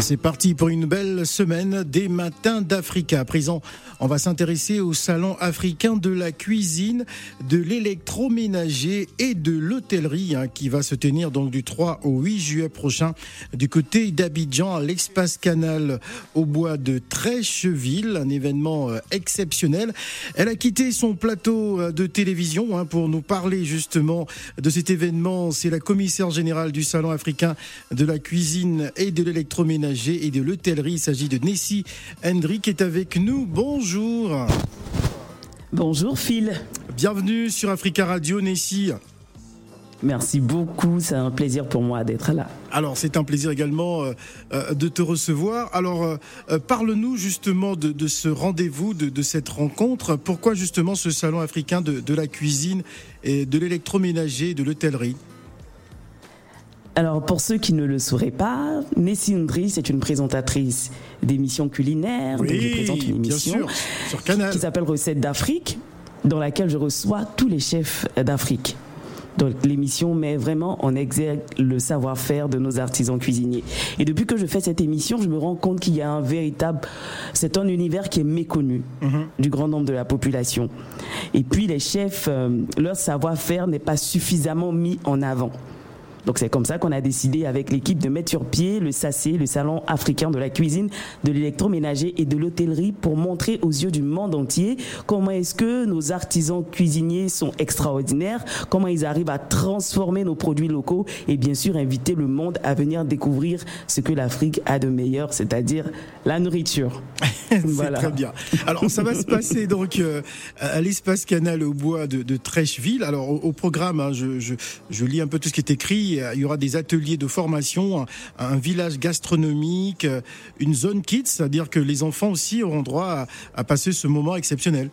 C'est parti pour une belle semaine des matins d'Africa. À présent, on va s'intéresser au salon africain de la cuisine, de l'électroménager et de l'hôtellerie hein, qui va se tenir donc du 3 au 8 juillet prochain du côté d'Abidjan à l'espace canal au bois de Trècheville, un événement euh, exceptionnel. Elle a quitté son plateau euh, de télévision hein, pour nous parler justement de cet événement. C'est la commissaire générale du salon africain de la cuisine et de l'électroménager et de l'hôtellerie. Il s'agit de Nessie Hendry qui est avec nous. Bonjour. Bonjour Phil. Bienvenue sur Africa Radio, Nessie. Merci beaucoup, c'est un plaisir pour moi d'être là. Alors c'est un plaisir également euh, euh, de te recevoir. Alors euh, parle-nous justement de, ce rendez-vous, de, cette rencontre. Pourquoi justement ce salon africain de, de la cuisine et de l'électroménager, de l'hôtellerie? Alors, pour ceux qui ne le sauraient pas, Nessie Ndri, c'est une présentatrice d'émissions culinaires. Oui, je présente une émission sur Canal. qui s'appelle Recettes d'Afrique, dans laquelle je reçois tous les chefs d'Afrique. Donc l'émission met vraiment en exergue le savoir-faire de nos artisans cuisiniers. Et depuis que je fais cette émission, je me rends compte qu'il y a un véritable, c'est un univers qui est méconnu mhm. du grand nombre de la population. Et puis les chefs, euh, leur savoir-faire n'est pas suffisamment mis en avant. Donc c'est comme ça qu'on a décidé avec l'équipe de mettre sur pied le SACE, le Salon africain de la cuisine, de l'électroménager et de l'hôtellerie pour montrer aux yeux du monde entier comment est-ce que nos artisans cuisiniers sont extraordinaires, comment ils arrivent à transformer nos produits locaux et bien sûr inviter le monde à venir découvrir ce que l'Afrique a de meilleur, c'est-à-dire la nourriture. C'est très bien. Alors ça va se passer donc euh, à l'espace canal au bois de, de Trècheville. Alors au, programme, hein, je, je, je lis un peu tout ce qui est écrit il y aura des ateliers de formation, un, village gastronomique, une zone kids, c'est-à-dire que les enfants aussi auront droit à passer ce moment exceptionnel.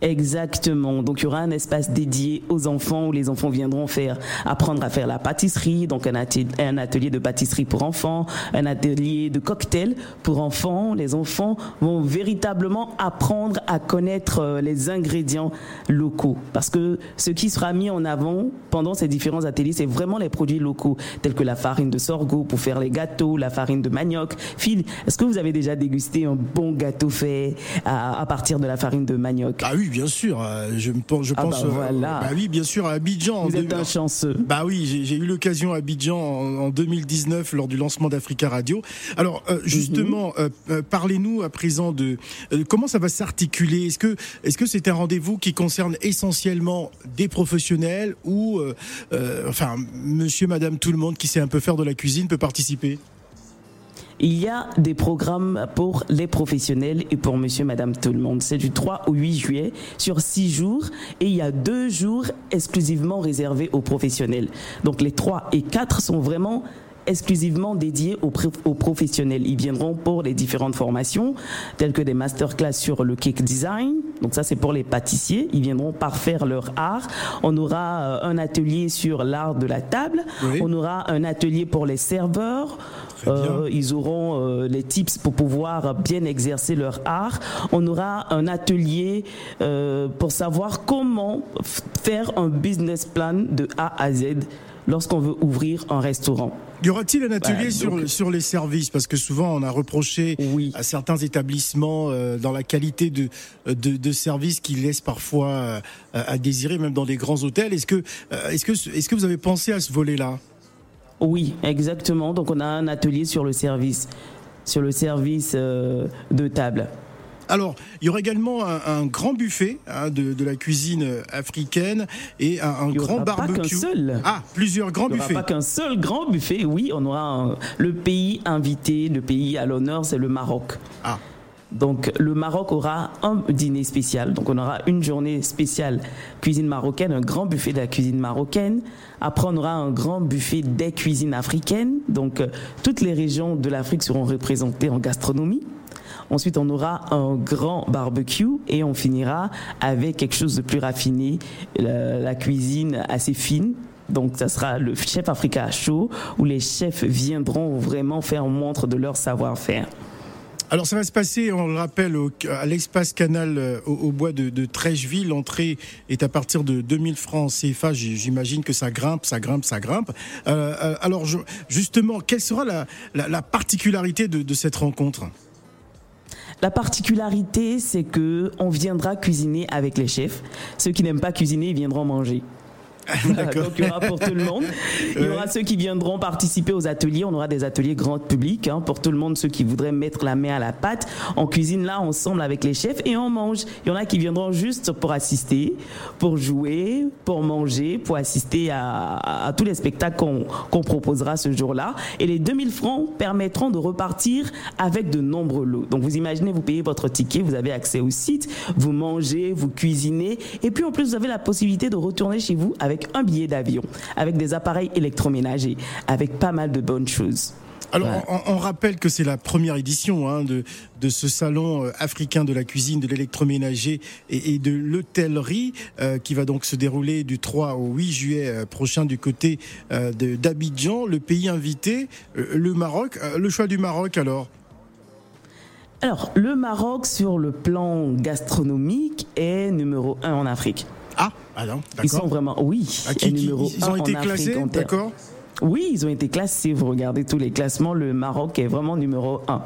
Exactement. Donc il y aura un espace dédié aux enfants où les enfants viendront faire apprendre à faire la pâtisserie, donc un atelier, de pâtisserie pour enfants, un atelier de cocktail pour enfants. Les enfants vont véritablement apprendre à connaître euh, les ingrédients locaux parce que ce qui sera mis en avant pendant ces différents ateliers, c'est vraiment les produits locaux tels que la farine de sorgho pour faire les gâteaux, la farine de manioc. Phil, est-ce que vous avez déjà dégusté un bon gâteau fait à, partir de la farine de manioc? Ah bien sûr. Euh, je, je ah pense. bah voilà. bah oui, bien sûr, à Abidjan. Vous êtes un chanceux. Bah oui, j'ai eu l'occasion à Abidjan en, 2019 lors du lancement d'Africa Radio. Alors euh, justement, mhm. euh, parlez-nous à présent de comment ça va s'articuler? Est-ce que est-ce que c'est un rendez-vous qui concerne essentiellement des professionnels ou enfin Monsieur, Madame, tout le monde qui sait un peu faire de la cuisine peut participer? Il y a des programmes pour les professionnels et pour monsieur, madame, tout le monde. C'est du 3 au 8 juillet sur 6 jours et il y a deux jours exclusivement réservés aux professionnels. Donc les 3 et 4 sont vraiment exclusivement dédiés aux, aux, professionnels. Ils viendront pour les différentes formations, telles que des masterclass sur le cake design. Donc ça, c'est pour les pâtissiers. Ils viendront parfaire leur art. On aura euh, un atelier sur l'art de la table. On aura un atelier pour les serveurs. Euh, ils auront euh, les tips pour pouvoir bien exercer leur art. On aura un atelier euh, pour savoir comment faire un business plan de A à Z lorsqu'on veut ouvrir un restaurant. Y aura-t-il un atelier sur, sur les services? Parce que souvent on a reproché à certains établissements euh, dans la qualité de, de, de services qui laissent parfois euh, à désirer, même dans des grands hôtels. Est-ce que, euh, est-ce que, est-ce que vous avez pensé à ce volet-là? Oui, exactement. Donc on a un atelier sur le service, sur le service de table. Alors, il y aura également un, grand buffet hein, de, la cuisine africaine et un, grand barbecue. Pas qu'un seul. Ah, plusieurs grands buffets. Il aura pas qu'un seul grand buffet. Oui, on aura le pays invité, le pays à l'honneur, c'est le Maroc. Ah. Donc le Maroc aura un dîner spécial. Donc on aura une journée spéciale cuisine marocaine, un grand buffet de la cuisine marocaine. Après on aura un grand buffet des cuisines africaines. Donc euh, toutes les régions de l'Afrique seront représentées en gastronomie. Ensuite, on aura un grand barbecue et on finira avec quelque chose de plus raffiné, la, cuisine assez fine. Donc, ça sera le chef Africa chaud où les chefs viendront vraiment faire montre de leur savoir-faire. Alors ça va se passer, on le rappelle, à l'espace canal euh, au, bois de, de Trècheville. L'entrée est à partir de 2000 francs CFA. J'imagine que ça grimpe, ça grimpe, ça grimpe. Euh, euh, alors justement, quelle sera la, particularité de, cette rencontre? La particularité, c'est que on viendra cuisiner avec les chefs. Ceux qui n'aiment pas cuisiner, viendront manger. Donc il y aura pour tout le monde. Il y aura ceux qui viendront participer aux ateliers. On aura des ateliers grand public hein, pour tout le monde, ceux qui voudraient mettre la main à la pâte. On cuisine là ensemble avec les chefs et on mange. Il y en a qui viendront juste pour assister, pour jouer, pour manger, pour assister à, tous les spectacles qu'on proposera ce jour-là. Et les 2000 francs permettront de repartir avec de nombreux lots. Donc vous imaginez, vous payez votre ticket, vous avez accès au site, vous mangez, vous cuisinez et puis en plus vous avez la possibilité de retourner chez vous avec avec un billet d'avion, avec des appareils électroménagers, avec pas mal de bonnes choses. Alors, on, rappelle que c'est la première édition hein, de, de ce salon euh, africain de la cuisine, de l'électroménager et, de l'hôtellerie, euh, qui va donc se dérouler du 3 au 8 juillet euh, prochain du côté d'Abidjan, le pays invité, le Maroc. le choix du Maroc, alors? Alors, le Maroc, sur le plan gastronomique, est numéro un en Afrique. Ah, non. Ils sont vraiment, oui, ah, numéro ils ont été classés, d'accord Oui, ils ont été classés. Vous regardez tous les classements, le Maroc est vraiment numéro un de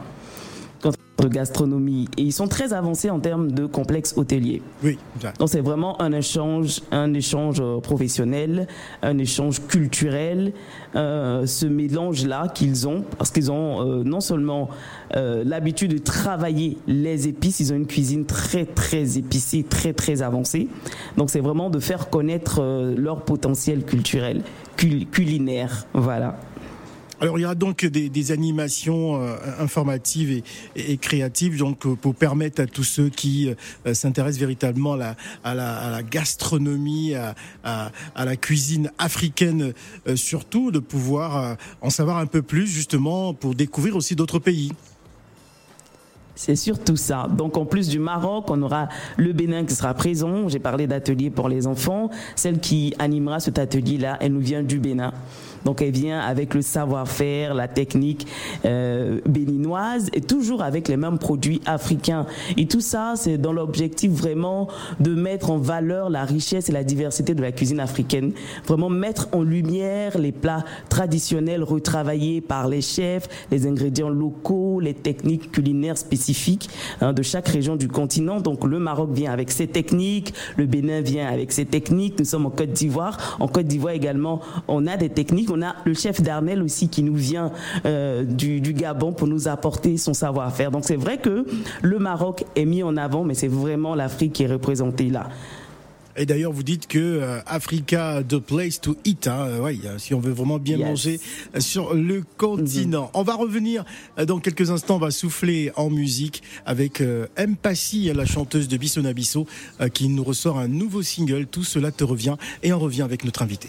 gastronomie et ils sont très avancés en termes de complexe hôtelier. Oui. Donc c'est vraiment un échange, un échange euh, professionnel, un échange culturel, euh, ce mélange là qu'ils ont parce qu'ils ont euh, non seulement l'habitude de travailler les épices, ils ont une cuisine très très épicée, très très avancée. Donc c'est vraiment de faire connaître leur potentiel culturel, culinaire, voilà. Alors il y aura donc des, animations euh, informatives et, créatives donc euh, pour permettre à tous ceux qui euh, s'intéressent véritablement à la, gastronomie, à, la cuisine africaine surtout, de pouvoir en savoir un peu plus justement pour découvrir aussi d'autres pays. C'est surtout ça. Donc en plus du Maroc, on aura le Bénin qui sera présent. J'ai parlé d'atelier pour les enfants. Celle qui animera cet atelier-là, elle nous vient du Bénin. Donc elle vient avec le savoir-faire, la technique euh, béninoise et toujours avec les mêmes produits africains. Et tout ça, c'est dans l'objectif vraiment de mettre en valeur la richesse et la diversité de la cuisine africaine. Vraiment mettre en lumière les plats traditionnels retravaillés par les chefs, les ingrédients locaux, les techniques culinaires spécifiques hein, de chaque région du continent. Donc le Maroc vient avec ses techniques, le Bénin vient avec ses techniques. Nous sommes en Côte d'Ivoire. En Côte d'Ivoire également, on a des techniques on a le chef d'Arnel aussi qui nous vient euh, du, Gabon pour nous apporter son savoir-faire. Donc c'est vrai que le Maroc est mis en avant, mais c'est vraiment l'Afrique qui est représentée là. Et d'ailleurs, vous dites que euh, Africa, the place to eat. Hein, euh, ouais, si on veut vraiment bien manger sur le continent. Mm-hmm. On va revenir dans quelques instants. On va souffler en musique avec M. Passy, la chanteuse de Bissona Bisso, qui nous ressort un nouveau single. Tout cela te revient. Et on revient avec notre invité.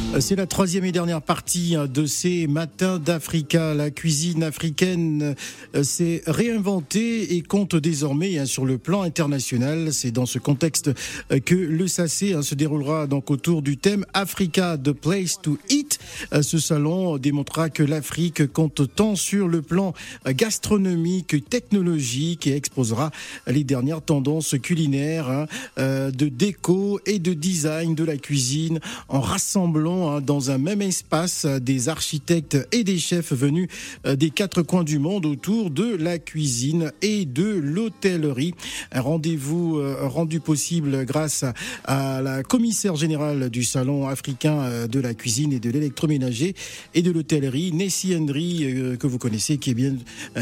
C'est la troisième et dernière partie hein, de ces matins d'Africa. La cuisine africaine euh, s'est réinventée et compte désormais hein, sur le plan international. C'est dans ce contexte euh, que le SACé hein, se déroulera donc autour du thème Africa, the place to eat. Euh, ce salon démontrera que l'Afrique compte tant sur le plan gastronomique, technologique et exposera les dernières tendances culinaires de déco et de design de la cuisine en rassemblant Hein, dans un même espace des architectes et des chefs venus euh, des quatre coins du monde autour de la cuisine et de l'hôtellerie. Un rendez-vous euh, rendu possible grâce à la commissaire générale du Salon africain euh, de la cuisine et de l'électroménager et de l'hôtellerie, Nessie Hendry, que vous connaissez, qui est bien,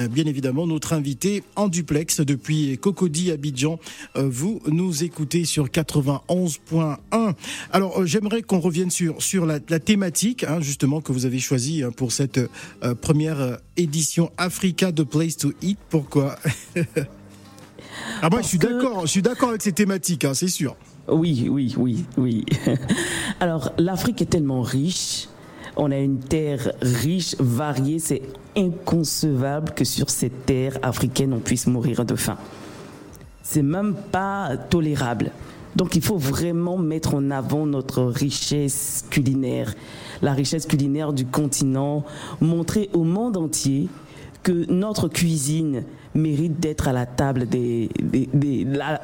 bien évidemment notre invité en duplex depuis Cocody Abidjan. Vous nous écoutez sur 91.1. Alors, j'aimerais qu'on revienne sur, sur la, thématique hein, justement que vous avez choisie hein, pour cette euh, première euh, édition Africa the Place to Eat. Pourquoi? Ah moi je suis d'accord, je suis d'accord avec ces thématiques, hein, c'est sûr. Oui, oui, oui, oui. Alors l'Afrique est tellement riche. On a une terre riche, variée. C'est inconcevable que sur cette terre africaine, on puisse mourir de faim. C'est même pas tolérable. Donc il faut vraiment mettre en avant notre richesse culinaire, la richesse culinaire du continent, montrer au monde entier que notre cuisine mérite d'être à la table des,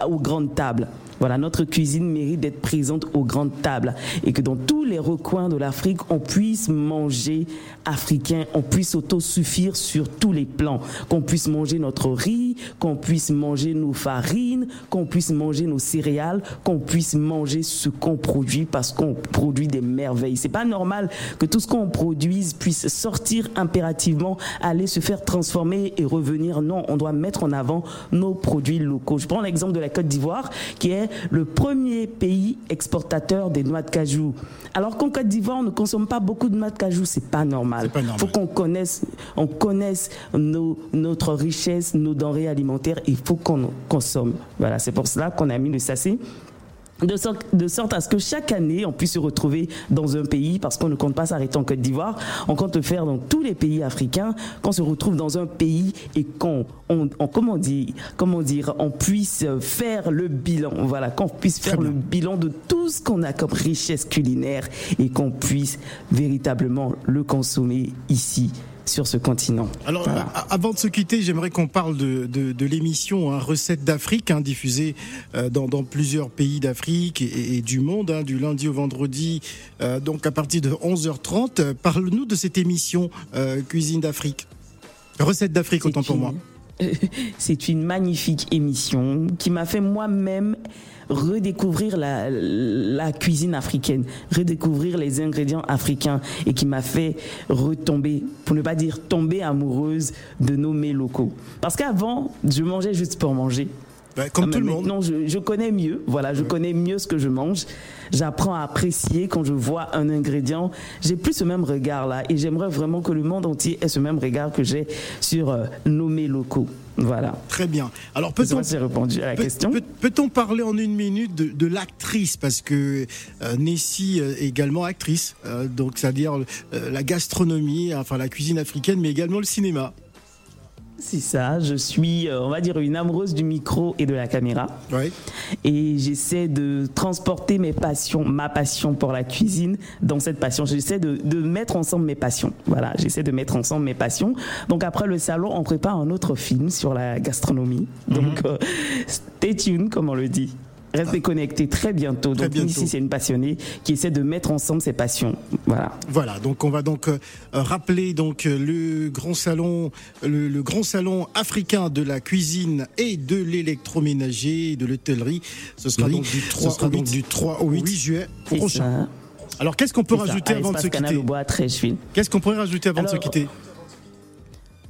aux grandes tables. Voilà, notre cuisine mérite d'être présente aux grandes tables et que dans tous les recoins de l'Afrique, on puisse manger africain, on puisse autosuffire sur tous les plans, qu'on puisse manger notre riz, qu'on puisse manger nos farines, qu'on puisse manger nos céréales, qu'on puisse manger ce qu'on produit parce qu'on produit des merveilles. C'est pas normal que tout ce qu'on produise puisse sortir impérativement, aller se faire transformer et revenir. Non, on doit mettre en avant nos produits locaux. Je prends l'exemple de la Côte d'Ivoire qui est le premier pays exportateur des noix de cajou. Alors qu'en Côte d'Ivoire, on ne consomme pas beaucoup de noix de cajou, c'est pas normal. Il faut qu'on connaisse, on connaisse nos, notre richesse, nos denrées alimentaires. Il faut qu'on consomme. Voilà, c'est pour cela qu'on a mis le sachet de sorte, de sorte, à ce que chaque année, on puisse se retrouver dans un pays, parce qu'on ne compte pas s'arrêter en Côte d'Ivoire, on compte le faire dans tous les pays africains, qu'on se retrouve dans un pays et qu'on, on, comment dire, comment dire, on puisse faire le bilan, voilà, qu'on puisse faire le bilan de tout ce qu'on a comme richesse culinaire et qu'on puisse véritablement le consommer ici sur ce continent. Alors, avant de se quitter, j'aimerais qu'on parle de, de, l'émission hein, Recettes d'Afrique, hein, diffusée euh, dans, dans, plusieurs pays d'Afrique et, du monde, hein, du lundi au vendredi, euh, donc à partir de 11h30. Parle-nous de cette émission euh, Cuisine d'Afrique. Recettes d'Afrique, autant pour moi. C'est une magnifique émission qui m'a fait moi-même redécouvrir la, cuisine africaine, redécouvrir les ingrédients africains et qui m'a fait retomber, pour ne pas dire tomber amoureuse de nos mets locaux. Parce qu'avant, je mangeais juste pour manger. Bah, comme ah, tout le monde. Non, je, je, connais mieux. Voilà, je connais mieux ce que je mange. J'apprends à apprécier quand je vois un ingrédient. J'ai plus ce même regard là, et j'aimerais vraiment que le monde entier ait ce même regard que j'ai sur euh, nos mets locaux. Voilà. Très bien. Alors peut-on répondu à la question Peut-on parler en une minute de, de l'actrice? Parce que euh, Nessie euh, est également actrice, euh, donc c'est-à-dire la gastronomie, enfin la cuisine africaine, mais également le cinéma. C'est ça, je suis, euh, on va dire, une amoureuse du micro et de la caméra. Et j'essaie de transporter mes passions, ma passion pour la cuisine dans cette passion. J'essaie de, de mettre ensemble mes passions. Voilà, j'essaie de mettre ensemble mes passions. Donc après le salon, on prépare un autre film sur la gastronomie. Donc mm stay tuned, comme on le dit. Restez connectés très bientôt. donc ici, c'est une passionnée qui essaie de mettre ensemble ses passions. Voilà. Voilà. Donc on va donc euh, rappeler donc euh, le grand salon, le, grand salon africain de la cuisine et de l'électroménager et de l'hôtellerie. Ce sera donc du 3, au 8, juillet prochain. Alors qu'est-ce qu'on peut rajouter avant de se quitter Qu'est-ce qu'on pourrait rajouter avant de se quitter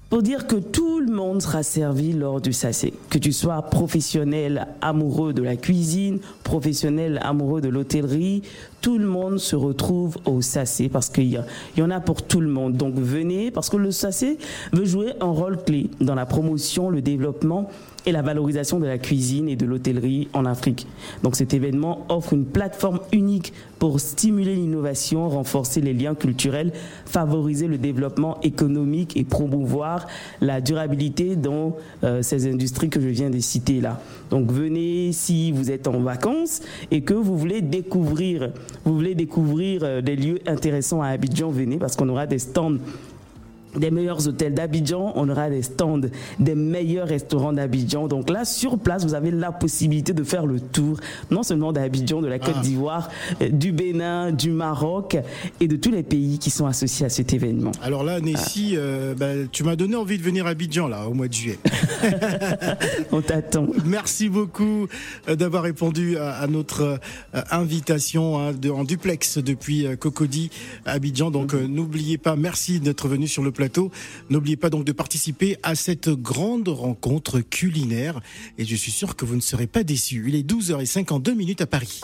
pour dire que tout le monde sera servi lors du sacé. Que tu sois professionnel amoureux de la cuisine, professionnel amoureux de l'hôtellerie, tout le monde se retrouve au sacé parce qu'il y, en a pour tout le monde. Donc venez parce que le sacé veut jouer un rôle clé dans la promotion, le développement et la valorisation de la cuisine et de l'hôtellerie en Afrique. Donc cet événement offre une plateforme unique pour stimuler l'innovation, renforcer les liens culturels, favoriser le développement économique et promouvoir la durabilité dans euh, ces industries que je viens de citer là. Donc venez si vous êtes en vacances et que vous voulez découvrir, vous voulez découvrir euh, des lieux intéressants à Abidjan, venez parce qu'on aura des stands des meilleurs hôtels d'Abidjan, on aura des stands des meilleurs restaurants d'Abidjan. Donc là, sur place, vous avez la possibilité de faire le tour, non seulement d'Abidjan, de la Côte ah. d'Ivoire, euh, du Bénin, du Maroc et de tous les pays qui sont associés à cet événement. Alors là, Nessie, euh, bah, tu m'as donné envie de venir à Abidjan là au mois de juillet. on t'attend. Merci beaucoup euh, d'avoir répondu à, notre invitation hein, en duplex depuis Cocody, Abidjan. Donc mm-hmm. n'oubliez pas, merci d'être venu sur le plateau N'oubliez pas donc de participer à cette grande rencontre culinaire et je suis sûr que vous ne serez pas déçus. Il est 12h52 minutes à Paris.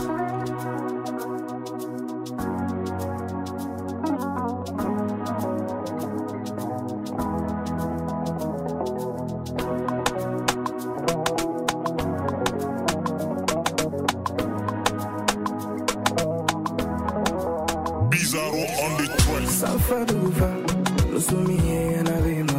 Bizarro on the Lo soñé en avena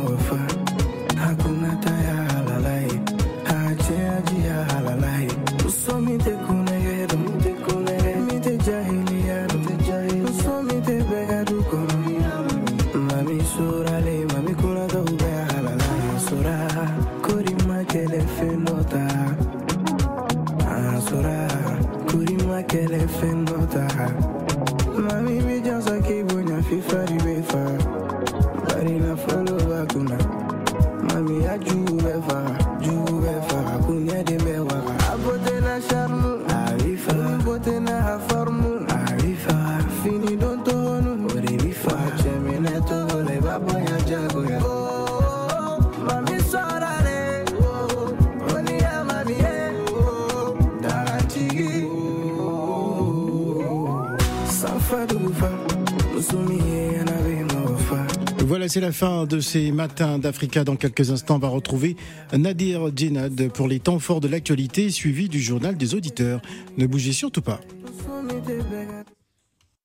C'est la fin de ces matins d'Africa. Dans quelques instants, on va retrouver Nadir Djenad pour les temps forts de l'actualité, suivi du journal des auditeurs. Ne bougez surtout pas.